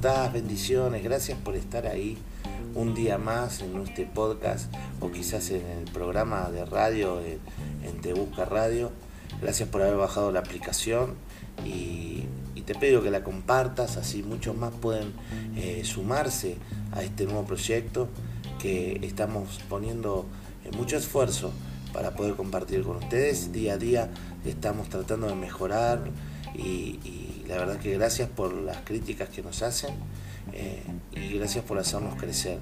Bendiciones, gracias por estar ahí un día más en este podcast o quizás en el programa de radio en, Te Busca Radio. Gracias por haber bajado la aplicación y, te pido que la compartas, así muchos más pueden eh, sumarse a este nuevo proyecto que estamos poniendo eh, mucho esfuerzo para poder compartir con ustedes. Día a día estamos tratando de mejorar y la verdad que gracias por las críticas que nos hacen eh, y gracias por hacernos crecer.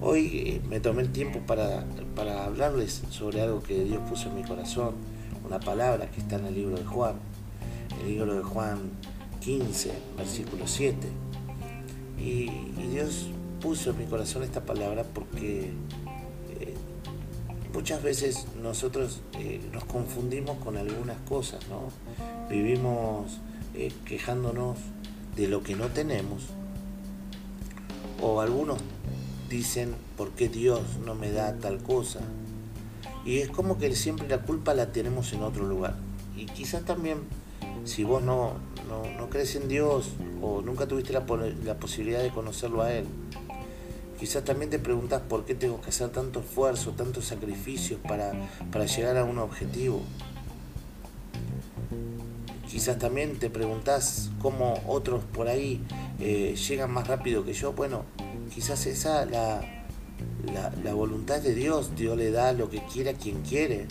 Hoy eh, me tomé el tiempo para, para hablarles sobre algo que Dios puso en mi corazón, una palabra que está en el libro de Juan, el libro de Juan 15, versículo 7. Y, Dios puso en mi corazón esta palabra porque eh, muchas veces nosotros nos confundimos con algunas cosas, ¿no? Vivimos eh, quejándonos de lo que no tenemos. O algunos dicen, ¿por qué Dios no me da tal cosa? Y es como que siempre la culpa la tenemos en otro lugar. Y quizás también, si vos no, no, crees en Dios o nunca tuviste la, la posibilidad de conocerlo a Él, quizás también te preguntas por qué tengo que hacer tanto esfuerzo, tantos sacrificios para, para llegar a un objetivo. Quizás también te preguntás cómo otros por ahí eh, llegan más rápido que yo. Bueno, quizás esa la, la, voluntad de Dios. Dios le da lo que quiere a quien quiere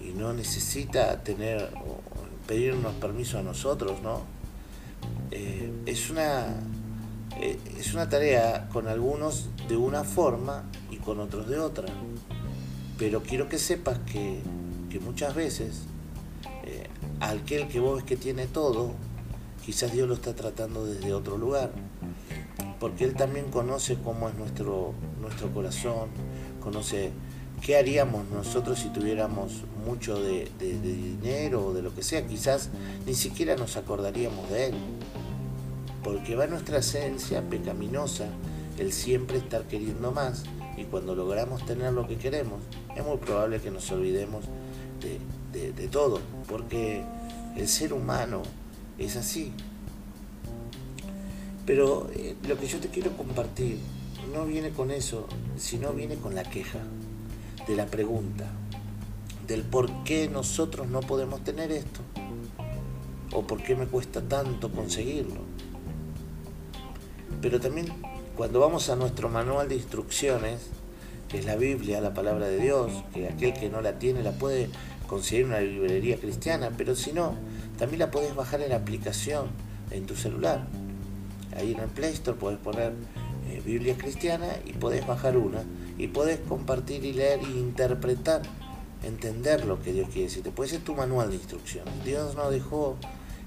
y no necesita tener o pedirnos permiso a nosotros, ¿no? Eh, es una eh, es una tarea con algunos de una forma y con otros de otra. Pero quiero que sepas que, que muchas veces aquel que vos ves que tiene todo, quizás Dios lo está tratando desde otro lugar, porque Él también conoce cómo es nuestro, nuestro corazón, conoce qué haríamos nosotros si tuviéramos mucho de, dinero o de lo que sea, quizás ni siquiera nos acordaríamos de Él, porque va nuestra esencia pecaminosa el siempre estar queriendo más. Y cuando logramos tener lo que queremos, es muy probable que nos olvidemos de, todo, porque el ser humano es así. Pero eh, lo que yo te quiero compartir no viene con eso, sino viene con la queja, de la pregunta, del por qué nosotros no podemos tener esto, o por qué me cuesta tanto conseguirlo. Pero también cuando vamos a nuestro manual de instrucciones, que es la Biblia, la palabra de Dios, que aquel que no la tiene la puede conseguir una librería cristiana, pero si no, también la podés bajar en la aplicación en tu celular. Ahí en el Play Store podés poner eh, Biblia cristiana y podés bajar una y podés compartir y leer e interpretar, entender lo que Dios quiere decirte. Puede ser tu manual de instrucciones. Dios nos dejó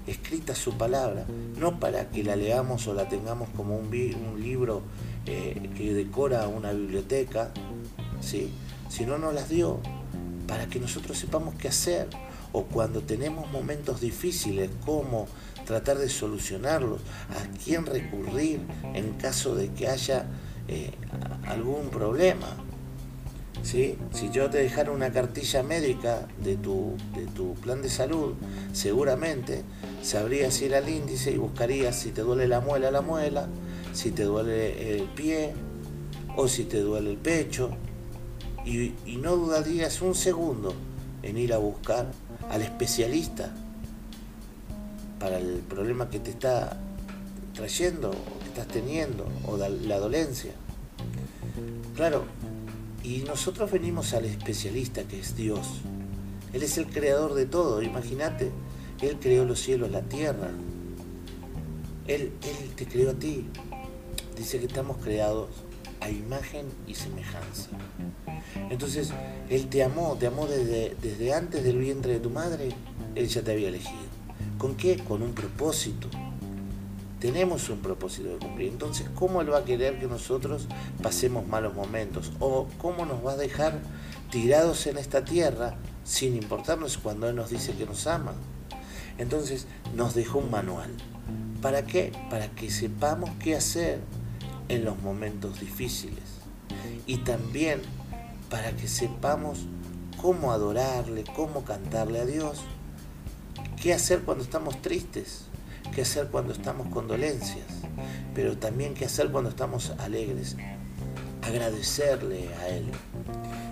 escrita su palabra, no para que la leamos o la tengamos como un libro eh, que decora una biblioteca, ¿sí? sino nos las dio para que nosotros sepamos qué hacer o cuando tenemos momentos difíciles, cómo tratar de solucionarlos, a quién recurrir en caso de que haya eh, algún problema. ¿Sí? Si yo te dejara una cartilla médica de tu, de tu plan de salud, seguramente sabrías ir al índice y buscarías si te duele la muela, la muela, si te duele el pie o si te duele el pecho, y, no dudarías un segundo en ir a buscar al especialista para el problema que te está trayendo o que estás teniendo o la dolencia. Claro, y nosotros venimos al especialista que es Dios. Él es el creador de todo, imagínate, Él creó los cielos, la tierra. Él, él te creó a ti. Dice que estamos creados a imagen y semejanza. Entonces, Él te amó, te amó desde, desde antes del vientre de tu madre, Él ya te había elegido. ¿Con qué? Con un propósito. Tenemos un propósito de cumplir. Entonces, ¿cómo Él va a querer que nosotros pasemos malos momentos? ¿O cómo nos va a dejar tirados en esta tierra sin importarnos cuando Él nos dice que nos ama? Entonces, nos dejó un manual. ¿Para qué? Para que sepamos qué hacer en los momentos difíciles. Y también para que sepamos cómo adorarle, cómo cantarle a Dios, qué hacer cuando estamos tristes, qué hacer cuando estamos con dolencias, pero también qué hacer cuando estamos alegres. Agradecerle a Él.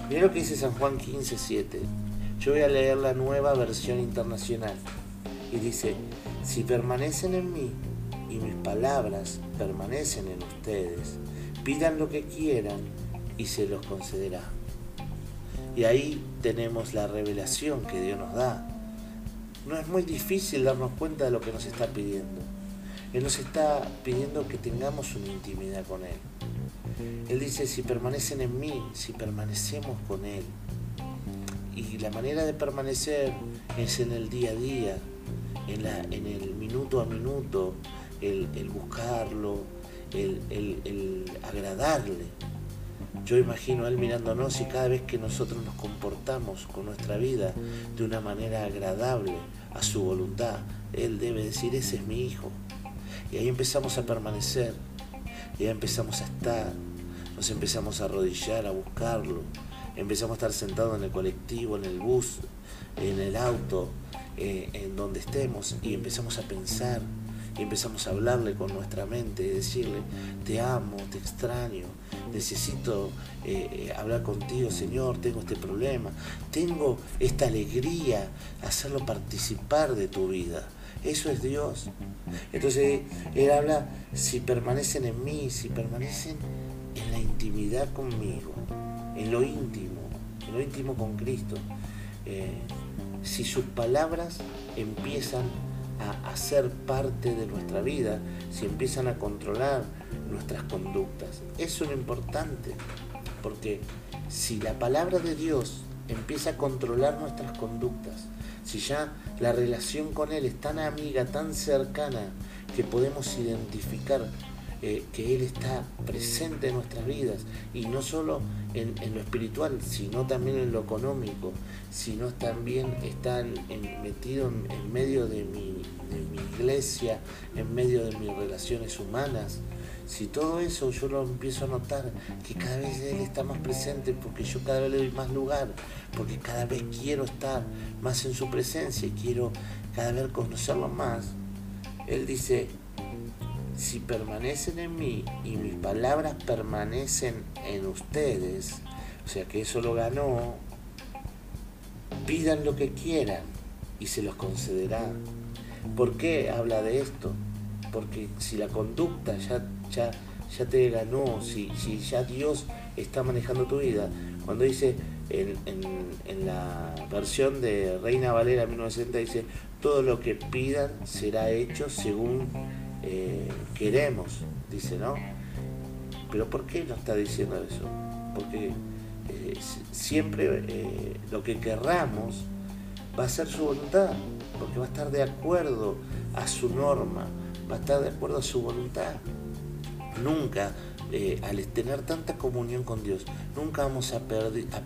Mira lo que dice San Juan 15, 7. Yo voy a leer la nueva versión internacional. Y dice, si permanecen en mí y mis palabras permanecen en ustedes, pidan lo que quieran y se los concederá. Y ahí tenemos la revelación que Dios nos da. No es muy difícil darnos cuenta de lo que nos está pidiendo. Él nos está pidiendo que tengamos una intimidad con Él. Él dice, si permanecen en mí, si permanecemos con Él. Y la manera de permanecer es en el día a día, en, la, en el minuto a minuto, el, buscarlo, el, agradarle. Yo imagino a Él mirándonos y cada vez que nosotros nos comportamos con nuestra vida de una manera agradable a su voluntad, Él debe decir, ese es mi hijo. Y ahí empezamos a permanecer, y ahí empezamos a estar, nos empezamos a arrodillar, a buscarlo, empezamos a estar sentados en el colectivo, en el bus, en el auto, eh, en donde estemos, y empezamos a pensar, y empezamos a hablarle con nuestra mente decirle, te amo, te extraño, necesito eh, eh, hablar contigo, Señor, tengo este problema, tengo esta alegría, hacerlo participar de tu vida. Eso es Dios. Entonces Él habla, si permanecen en mí, si permanecen en la intimidad conmigo, en lo íntimo, en lo íntimo con Cristo, eh, si sus palabras empiezan a, ser parte de nuestra vida, si empiezan a controlar nuestras conductas. Eso es lo importante, porque si la palabra de Dios empieza a controlar nuestras conductas, si ya la relación con Él es tan amiga, tan cercana, que podemos identificar eh, que Él está presente en nuestras vidas, y no solo en, lo espiritual, sino también en lo económico, sino también está metido en, medio de mi, de mi iglesia, en medio de mis relaciones humanas, si todo eso yo lo empiezo a notar, que cada vez Él está más presente, porque yo cada vez le doy más lugar, porque cada vez quiero estar más en su presencia y quiero cada vez conocerlo más, Él dice, si permanecen en mí y mis palabras permanecen en ustedes, o sea que eso lo ganó, pidan lo que quieran y se los concederá. ¿Por qué habla de esto? Porque si la conducta ya ya, ya te ganó, si, si ya Dios está manejando tu vida. Cuando dice en, en, la versión de Reina Valera 1960, dice, todo lo que pidan será hecho según eh, queremos, dice, ¿no? Pero ¿por qué no está diciendo eso? Porque eh, siempre eh, lo que querramos va a ser su voluntad, porque va a estar de acuerdo a su norma, va a estar de acuerdo a su voluntad nunca, al tener tanta comunión con Dios, nunca vamos a,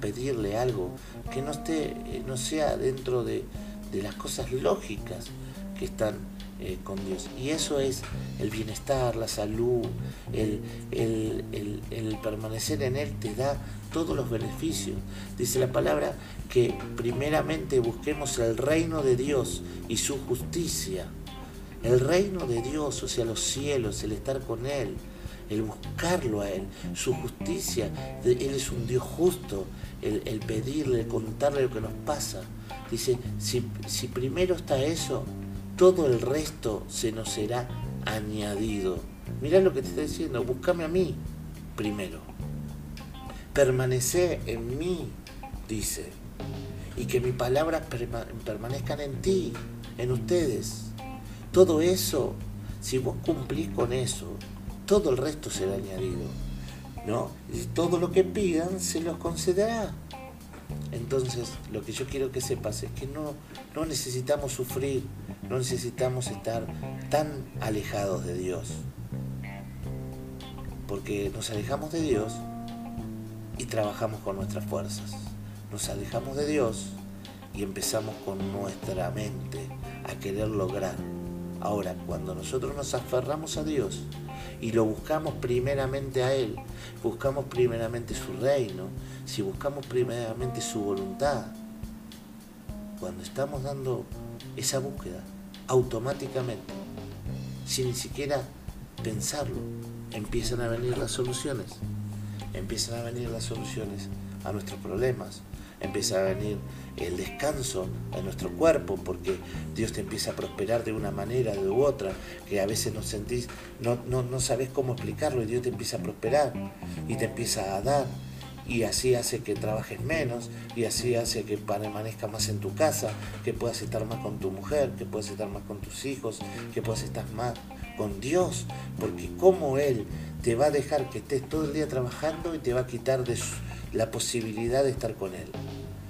pedirle algo que no, esté, no sea dentro de, las cosas lógicas que están eh, con Dios. Y eso es el bienestar, la salud, el, permanecer en Él te da todos los beneficios. Dice la palabra que primeramente busquemos el reino de Dios y su justicia. El reino de Dios, o sea, los cielos, el estar con Él, el buscarlo a Él, su justicia. Él es un Dios justo, el, pedirle, el contarle lo que nos pasa. Dice, si primero está eso, todo el resto se nos será añadido. Mirá lo que te está diciendo, búscame a mí primero. Permanece en mí, dice, y que mis palabras permanezcan en ti, en ustedes. Todo eso, si vos cumplís con eso, todo el resto será añadido. ¿no? Y todo lo que pidan se los concederá. Entonces, lo que yo quiero que sepas es que no, no necesitamos sufrir, no necesitamos estar tan alejados de Dios. Porque nos alejamos de Dios y trabajamos con nuestras fuerzas. Nos alejamos de Dios y empezamos con nuestra mente a querer lograr. Ahora, cuando nosotros nos aferramos a Dios, y lo buscamos primeramente a Él, buscamos primeramente su reino, si buscamos primeramente su voluntad, cuando estamos dando esa búsqueda, automáticamente sin ni siquiera pensarlo. Empiezan a venir las soluciones. Empiezan a venir las soluciones a nuestros problemas. Empieza a venir el descanso de nuestro cuerpo, porque Dios te empieza a prosperar de una manera u otra, que a veces no sentís, no, no, no sabes cómo explicarlo, y Dios te empieza a prosperar y te empieza a dar. Y así hace que trabajes menos, y así hace que permanezcas más en tu casa, que puedas estar más con tu mujer, que puedas estar más con tus hijos, que puedas estar más con Dios, porque como Él te va a dejar que estés todo el día trabajando y te va a quitar de la posibilidad de estar con Él.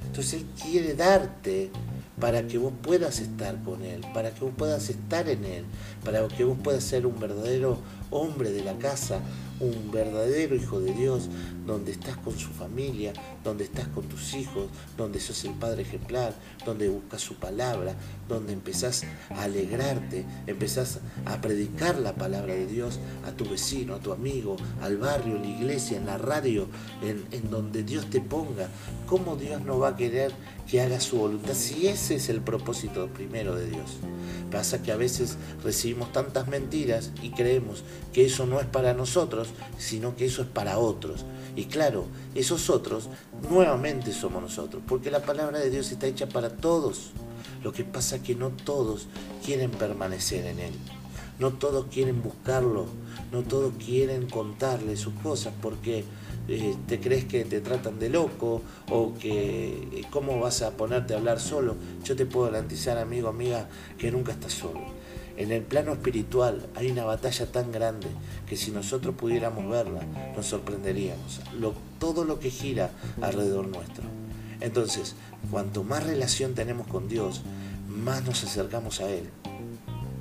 Entonces Él quiere darte para que vos puedas estar con Él, para que vos puedas estar en Él, para que vos puedas ser un verdadero hombre de la casa, un verdadero hijo de Dios, donde estás con su familia, donde estás con tus hijos, donde sos el padre ejemplar, donde buscas su palabra, donde empezás a alegrarte, empezás a predicar la palabra de Dios a tu vecino, a tu amigo, al barrio, en la iglesia, en la radio, en, en donde Dios te ponga. ¿Cómo Dios no va a querer que haga su voluntad si ese es el propósito primero de Dios? Pasa que a veces recibimos tantas mentiras y creemos que eso no es para nosotros, sino que eso es para otros. Y claro, esos otros nuevamente somos nosotros, porque la palabra de Dios está hecha para todos. Lo que pasa es que no todos quieren permanecer en Él. No todos quieren buscarlo, no todos quieren contarle sus cosas porque eh, te crees que te tratan de loco o que eh, cómo vas a ponerte a hablar solo. Yo te puedo garantizar, amigo, amiga, que nunca estás solo. En el plano espiritual hay una batalla tan grande que si nosotros pudiéramos verla, nos sorprenderíamos. todo lo que gira alrededor nuestro. Entonces, cuanto más relación tenemos con Dios, más nos acercamos a Él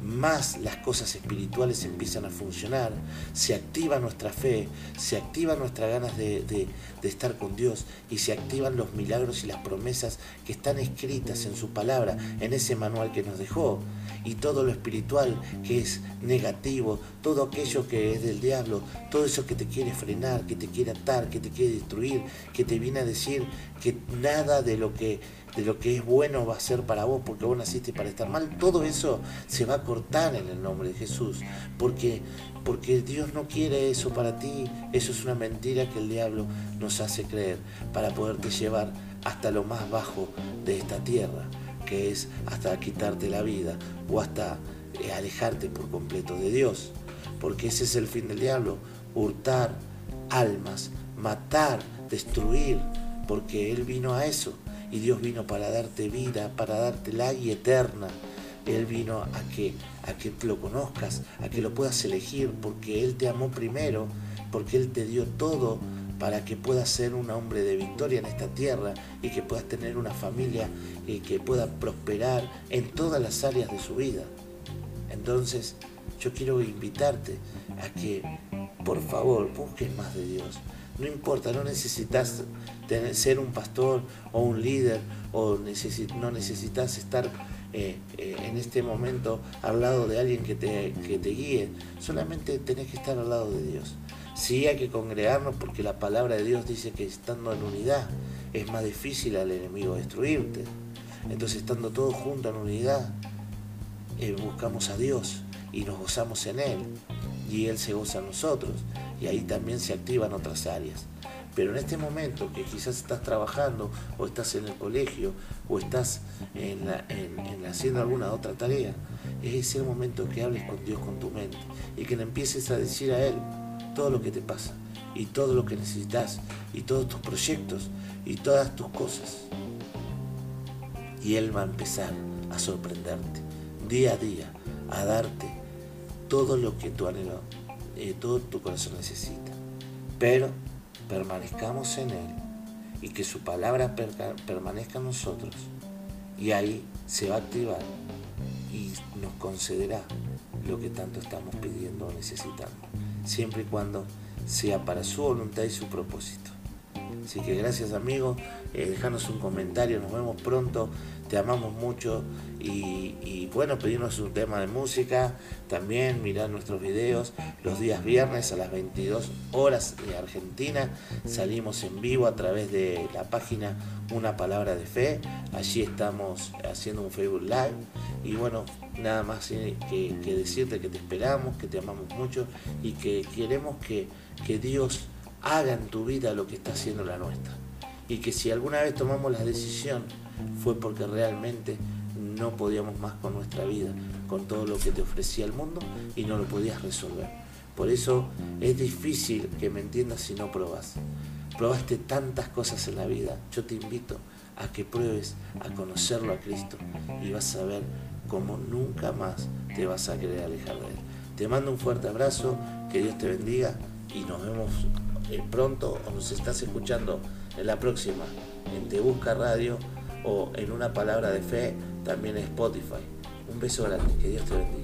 más las cosas espirituales empiezan a funcionar, se activa nuestra fe, se activan nuestras ganas de, estar con Dios y se activan los milagros y las promesas que están escritas en su palabra, en ese manual que nos dejó. Y todo lo espiritual que es negativo, todo aquello que es del diablo, todo eso que te quiere frenar, que te quiere atar, que te quiere destruir, que te viene a decir que nada de lo que de lo que es bueno va a ser para vos porque vos naciste para estar mal, todo eso se va a cortar en el nombre de Jesús, porque, porque Dios no quiere eso para ti, eso es una mentira que el diablo nos hace creer para poderte llevar hasta lo más bajo de esta tierra, es hasta quitarte la vida o hasta eh, alejarte por completo de Dios, porque ese es el fin del diablo, hurtar almas, matar, destruir, porque Él vino a eso y Dios vino para darte vida, para darte la vida eterna. Él vino a que, a que lo conozcas, a que lo puedas elegir, porque Él te amó primero, porque Él te dio todo para que puedas ser un hombre de victoria en esta tierra y que puedas tener una familia y que pueda prosperar en todas las áreas de su vida. Entonces, yo quiero invitarte a que, por favor, busques más de Dios. No importa, no necesitas ser un pastor o un líder o no necesitas estar eh, eh, en este momento al lado de alguien que te, que te guíe. Solamente tenés que estar al lado de Dios. Sí hay que congregarnos porque la palabra de Dios dice que estando en unidad es más difícil al enemigo destruirte. Entonces estando todos juntos en unidad, eh, buscamos a Dios y nos gozamos en Él y Él se goza en nosotros y ahí también se activan otras áreas. Pero en este momento que quizás estás trabajando o estás en el colegio o estás en, haciendo alguna otra tarea, es el momento que hables con Dios con tu mente y que le empieces a decir a Él todo lo que te pasa y todo lo que necesitas y todos tus proyectos y todas tus cosas. Y Él va a empezar a sorprenderte día a día, a darte todo lo que tu anhelo, eh, todo tu corazón necesita. Pero permanezcamos en Él y que su palabra permanezca en nosotros. Y ahí se va a activar y nos concederá lo que tanto estamos pidiendo o necesitando, siempre y cuando sea para su voluntad y su propósito. Así que gracias amigos, eh, dejanos un comentario, nos vemos pronto, te amamos mucho. Y, bueno, pedirnos un tema de música, también mirar nuestros videos. Los días viernes a las 22 horas de Argentina, salimos en vivo a través de la página Una Palabra de Fe, allí estamos haciendo un Facebook Live. Y bueno, nada más que, que decirte que te esperamos, que te amamos mucho y que queremos que, que Dios haga en tu vida lo que está haciendo la nuestra. Y que si alguna vez tomamos la decisión fue porque realmente no podíamos más con nuestra vida, con todo lo que te ofrecía el mundo y no lo podías resolver. Por eso es difícil que me entiendas si no probas. Probaste tantas cosas en la vida. Yo te invito a que pruebes a conocerlo a Cristo y vas a ver cómo nunca más te vas a querer alejar de Él. Te mando un fuerte abrazo, que Dios te bendiga y nos vemos pronto o nos estás escuchando en la próxima en Te Busca Radio o en una palabra de fe también en Spotify. Un beso grande, que Dios te bendiga.